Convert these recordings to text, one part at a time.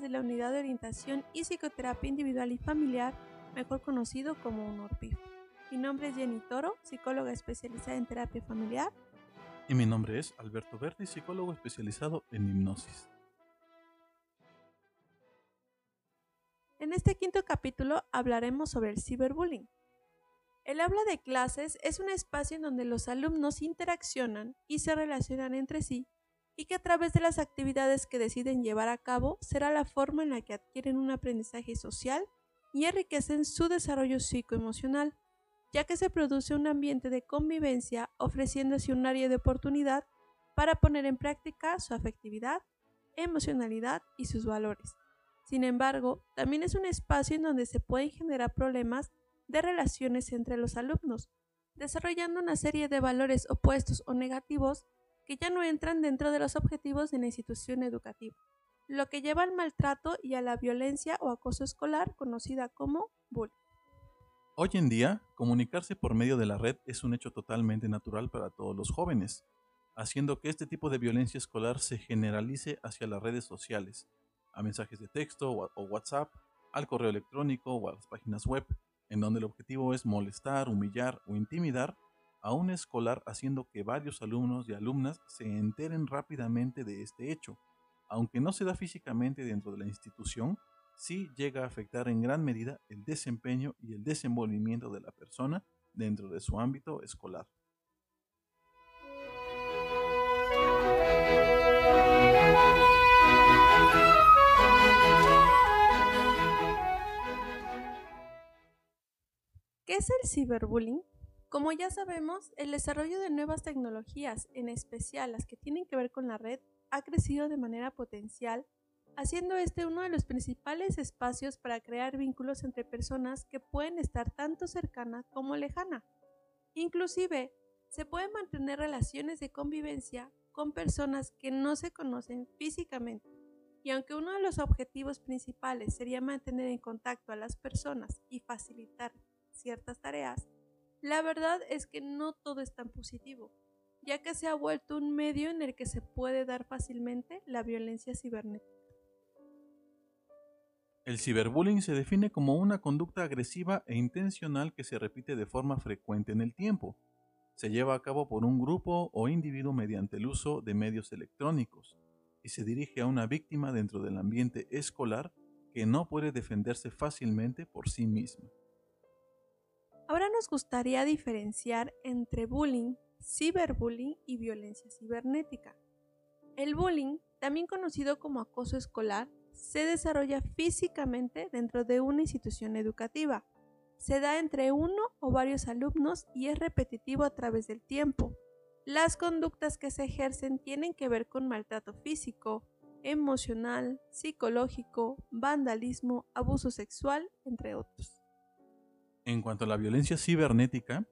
de la Unidad de Orientación y Psicoterapia Individual y Familiar, mejor conocido como UNORPIF. Mi nombre es Jenny Toro, psicóloga especializada en terapia familiar. Y mi nombre es Alberto Berti, psicólogo especializado en hipnosis. En este quinto capítulo hablaremos sobre el ciberbullying. El habla de clases es un espacio en donde los alumnos interaccionan y se relacionan entre sí y que a través de las actividades que deciden llevar a cabo será la forma en la que adquieren un aprendizaje social y enriquecen su desarrollo psicoemocional, ya que se produce un ambiente de convivencia ofreciéndose un área de oportunidad para poner en práctica su afectividad, emocionalidad y sus valores. Sin embargo, también es un espacio en donde se pueden generar problemas de relaciones entre los alumnos, desarrollando una serie de valores opuestos o negativos que ya no entran dentro de los objetivos de la institución educativa, lo que lleva al maltrato y a la violencia o acoso escolar conocida como bullying. Hoy en día, comunicarse por medio de la red es un hecho totalmente natural para todos los jóvenes, haciendo que este tipo de violencia escolar se generalice hacia las redes sociales, a mensajes de texto o WhatsApp, al correo electrónico o a las páginas web, en donde el objetivo es molestar, humillar o intimidar a un escolar haciendo que varios alumnos y alumnas se enteren rápidamente de este hecho. Aunque no se da físicamente dentro de la institución, sí llega a afectar en gran medida el desempeño y el desenvolvimiento de la persona dentro de su ámbito escolar. ¿Qué es el ciberbullying? Como ya sabemos, el desarrollo de nuevas tecnologías, en especial las que tienen que ver con la red, ha crecido de manera potencial, haciendo este uno de los principales espacios para crear vínculos entre personas que pueden estar tanto cercanas como lejanas. Inclusive, se pueden mantener relaciones de convivencia con personas que no se conocen físicamente. Y aunque uno de los objetivos principales sería mantener en contacto a las personas y facilitar ciertas tareas, la verdad es que no todo es tan positivo, ya que se ha vuelto un medio en el que se puede dar fácilmente la violencia cibernética. El ciberbullying se define como una conducta agresiva e intencional que se repite de forma frecuente en el tiempo. Se lleva a cabo por un grupo o individuo mediante el uso de medios electrónicos y se dirige a una víctima dentro del ambiente escolar que no puede defenderse fácilmente por sí misma. Ahora nos gustaría diferenciar entre bullying, ciberbullying y violencia cibernética. El bullying, también conocido como acoso escolar, se desarrolla físicamente dentro de una institución educativa. Se da entre uno o varios alumnos y es repetitivo a través del tiempo. Las conductas que se ejercen tienen que ver con maltrato físico, emocional, psicológico, vandalismo, abuso sexual, entre otros. En cuanto a la violencia cibernética,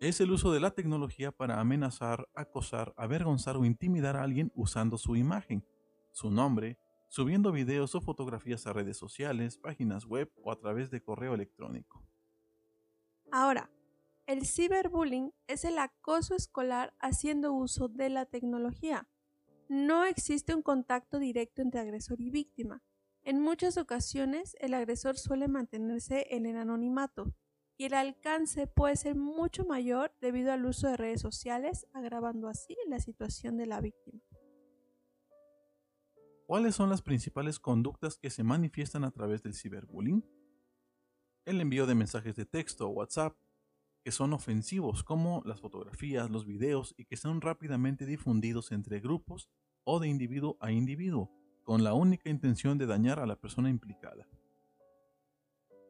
es el uso de la tecnología para amenazar, acosar, avergonzar o intimidar a alguien usando su imagen, su nombre, subiendo videos o fotografías a redes sociales, páginas web o a través de correo electrónico. Ahora, el ciberbullying es el acoso escolar haciendo uso de la tecnología. No existe un contacto directo entre agresor y víctima. En muchas ocasiones, el agresor suele mantenerse en el anonimato, y el alcance puede ser mucho mayor debido al uso de redes sociales, agravando así la situación de la víctima. ¿Cuáles son las principales conductas que se manifiestan a través del ciberbullying? El envío de mensajes de texto o WhatsApp que son ofensivos como las fotografías, los videos y que son rápidamente difundidos entre grupos o de individuo a individuo con la única intención de dañar a la persona implicada.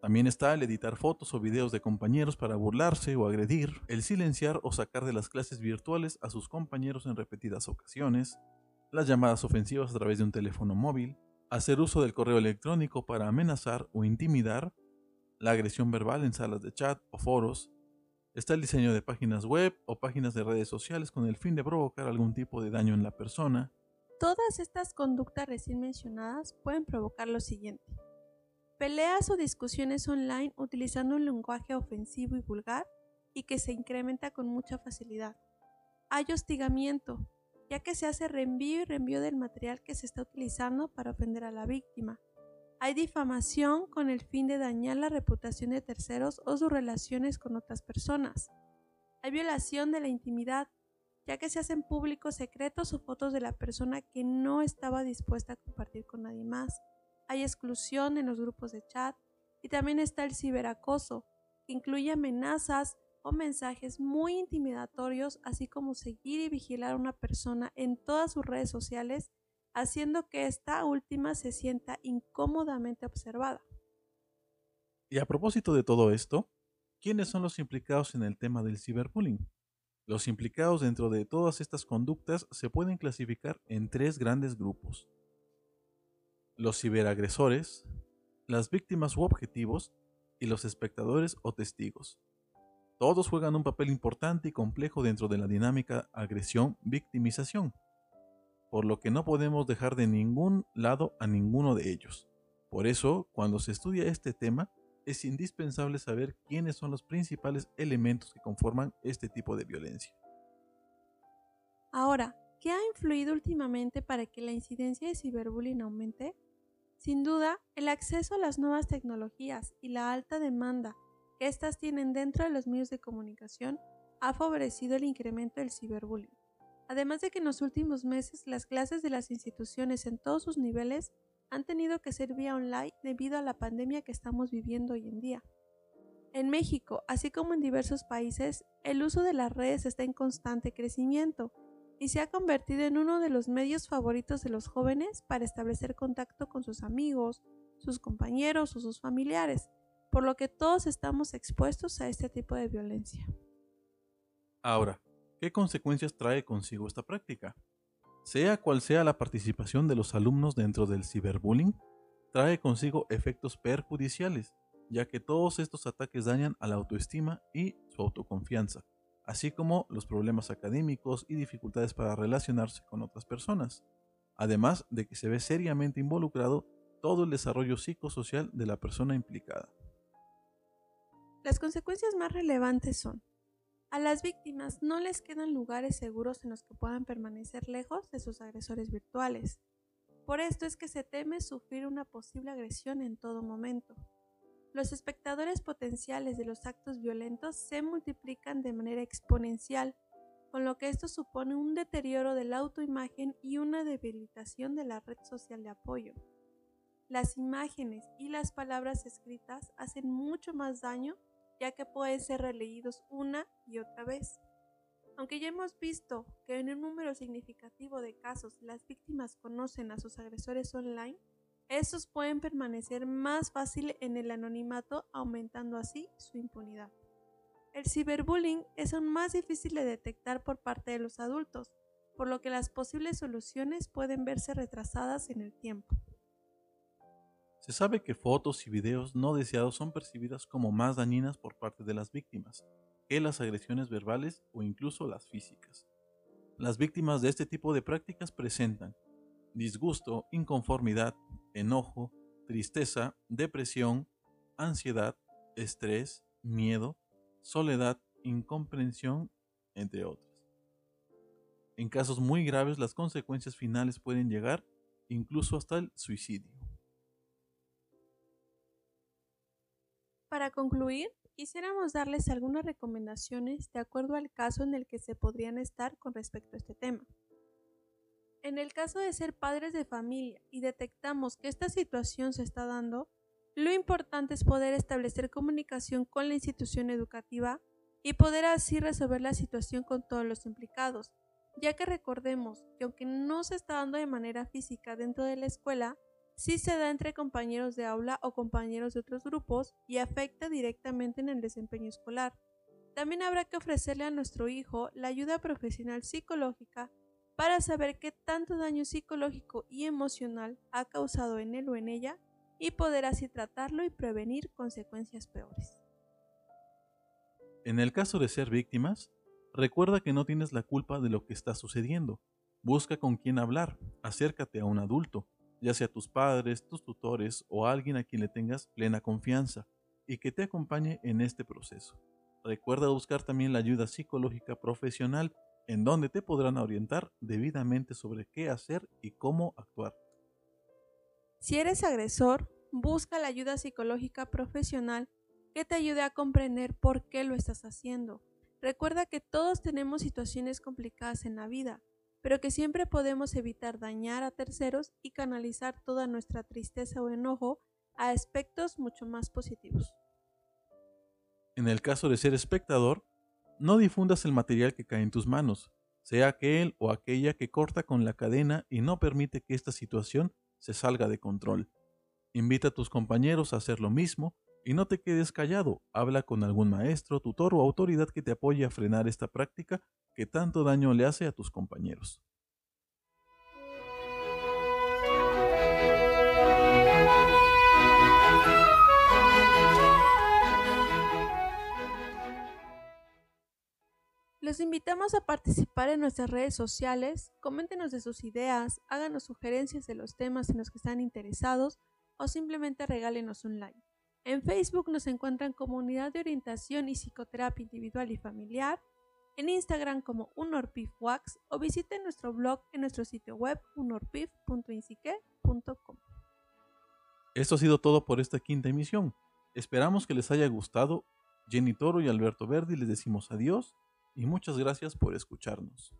También está el editar fotos o videos de compañeros para burlarse o agredir, el silenciar o sacar de las clases virtuales a sus compañeros en repetidas ocasiones, las llamadas ofensivas a través de un teléfono móvil, hacer uso del correo electrónico para amenazar o intimidar, la agresión verbal en salas de chat o foros, está el diseño de páginas web o páginas de redes sociales con el fin de provocar algún tipo de daño en la persona. Todas estas conductas recién mencionadas pueden provocar lo siguiente Peleas o discusiones online utilizando un lenguaje ofensivo y vulgar y que se incrementa con mucha facilidad. Hay hostigamiento, ya que se hace reenvío y reenvío del material que se está utilizando para ofender a la víctima. Hay difamación con el fin de dañar la reputación de terceros o sus relaciones con otras personas. Hay violación de la intimidad, ya que se hacen públicos secretos o fotos de la persona que no estaba dispuesta a compartir con nadie más. Hay exclusión en los grupos de chat y también está el ciberacoso, que incluye amenazas o mensajes muy intimidatorios, así como seguir y vigilar a una persona en todas sus redes sociales, haciendo que esta última se sienta incómodamente observada. Y a propósito de todo esto, ¿quiénes son los implicados en el tema del ciberbullying? Los implicados dentro de todas estas conductas se pueden clasificar en tres grandes grupos. Los ciberagresores, las víctimas u objetivos y los espectadores o testigos. Todos juegan un papel importante y complejo dentro de la dinámica agresión-victimización, por lo que no podemos dejar de ningún lado a ninguno de ellos. Por eso, cuando se estudia este tema, es indispensable saber quiénes son los principales elementos que conforman este tipo de violencia. Ahora, ¿qué ha influido últimamente para que la incidencia de ciberbullying aumente? Sin duda, el acceso a las nuevas tecnologías y la alta demanda que éstas tienen dentro de los medios de comunicación ha favorecido el incremento del ciberbullying. Además de que en los últimos meses las clases de las instituciones en todos sus niveles han tenido que ser vía online debido a la pandemia que estamos viviendo hoy en día. En México, así como en diversos países, el uso de las redes está en constante crecimiento y se ha convertido en uno de los medios favoritos de los jóvenes para establecer contacto con sus amigos, sus compañeros o sus familiares, por lo que todos estamos expuestos a este tipo de violencia. Ahora, ¿qué consecuencias trae consigo esta práctica? Sea cual sea la participación de los alumnos dentro del ciberbullying, trae consigo efectos perjudiciales, ya que todos estos ataques dañan a la autoestima y su autoconfianza, así como los problemas académicos y dificultades para relacionarse con otras personas, además de que se ve seriamente involucrado todo el desarrollo psicosocial de la persona implicada. Las consecuencias más relevantes son a las víctimas no les quedan lugares seguros en los que puedan permanecer lejos de sus agresores virtuales. Por esto es que se teme sufrir una posible agresión en todo momento. Los espectadores potenciales de los actos violentos se multiplican de manera exponencial, con lo que esto supone un deterioro de la autoimagen y una debilitación de la red social de apoyo. Las imágenes y las palabras escritas hacen mucho más daño ya que pueden ser releídos una y otra vez. Aunque ya hemos visto que en un número significativo de casos las víctimas conocen a sus agresores online, estos pueden permanecer más fácil en el anonimato, aumentando así su impunidad. El ciberbullying es aún más difícil de detectar por parte de los adultos, por lo que las posibles soluciones pueden verse retrasadas en el tiempo. Se sabe que fotos y videos no deseados son percibidas como más dañinas por parte de las víctimas que las agresiones verbales o incluso las físicas. Las víctimas de este tipo de prácticas presentan disgusto, inconformidad, enojo, tristeza, depresión, ansiedad, estrés, miedo, soledad, incomprensión, entre otras. En casos muy graves las consecuencias finales pueden llegar incluso hasta el suicidio. Para concluir, quisiéramos darles algunas recomendaciones de acuerdo al caso en el que se podrían estar con respecto a este tema. En el caso de ser padres de familia y detectamos que esta situación se está dando, lo importante es poder establecer comunicación con la institución educativa y poder así resolver la situación con todos los implicados, ya que recordemos que aunque no se está dando de manera física dentro de la escuela, sí se da entre compañeros de aula o compañeros de otros grupos y afecta directamente en el desempeño escolar. También habrá que ofrecerle a nuestro hijo la ayuda profesional psicológica para saber qué tanto daño psicológico y emocional ha causado en él o en ella y poder así tratarlo y prevenir consecuencias peores. En el caso de ser víctimas, recuerda que no tienes la culpa de lo que está sucediendo. Busca con quién hablar, acércate a un adulto, ya sea tus padres, tus tutores o alguien a quien le tengas plena confianza y que te acompañe en este proceso. Recuerda buscar también la ayuda psicológica profesional en donde te podrán orientar debidamente sobre qué hacer y cómo actuar. Si eres agresor, busca la ayuda psicológica profesional que te ayude a comprender por qué lo estás haciendo. Recuerda que todos tenemos situaciones complicadas en la vida, pero que siempre podemos evitar dañar a terceros y canalizar toda nuestra tristeza o enojo a aspectos mucho más positivos. En el caso de ser espectador, no difundas el material que cae en tus manos, sea aquel o aquella que corta con la cadena y no permite que esta situación se salga de control. Invita a tus compañeros a hacer lo mismo y no te quedes callado, habla con algún maestro, tutor o autoridad que te apoye a frenar esta práctica que tanto daño le hace a tus compañeros. Los invitamos a participar en nuestras redes sociales, coméntenos de sus ideas, háganos sugerencias de los temas en los que están interesados o simplemente regálenos un like. En Facebook nos encuentran como Unidad de Orientación y Psicoterapia Individual y Familiar, en Instagram como unorpifwax o visiten nuestro blog en nuestro sitio web unorpif.insique.com. Esto ha sido todo por esta quinta emisión. Esperamos que les haya gustado. Jenny Toro y Alberto Verdi les decimos adiós y muchas gracias por escucharnos.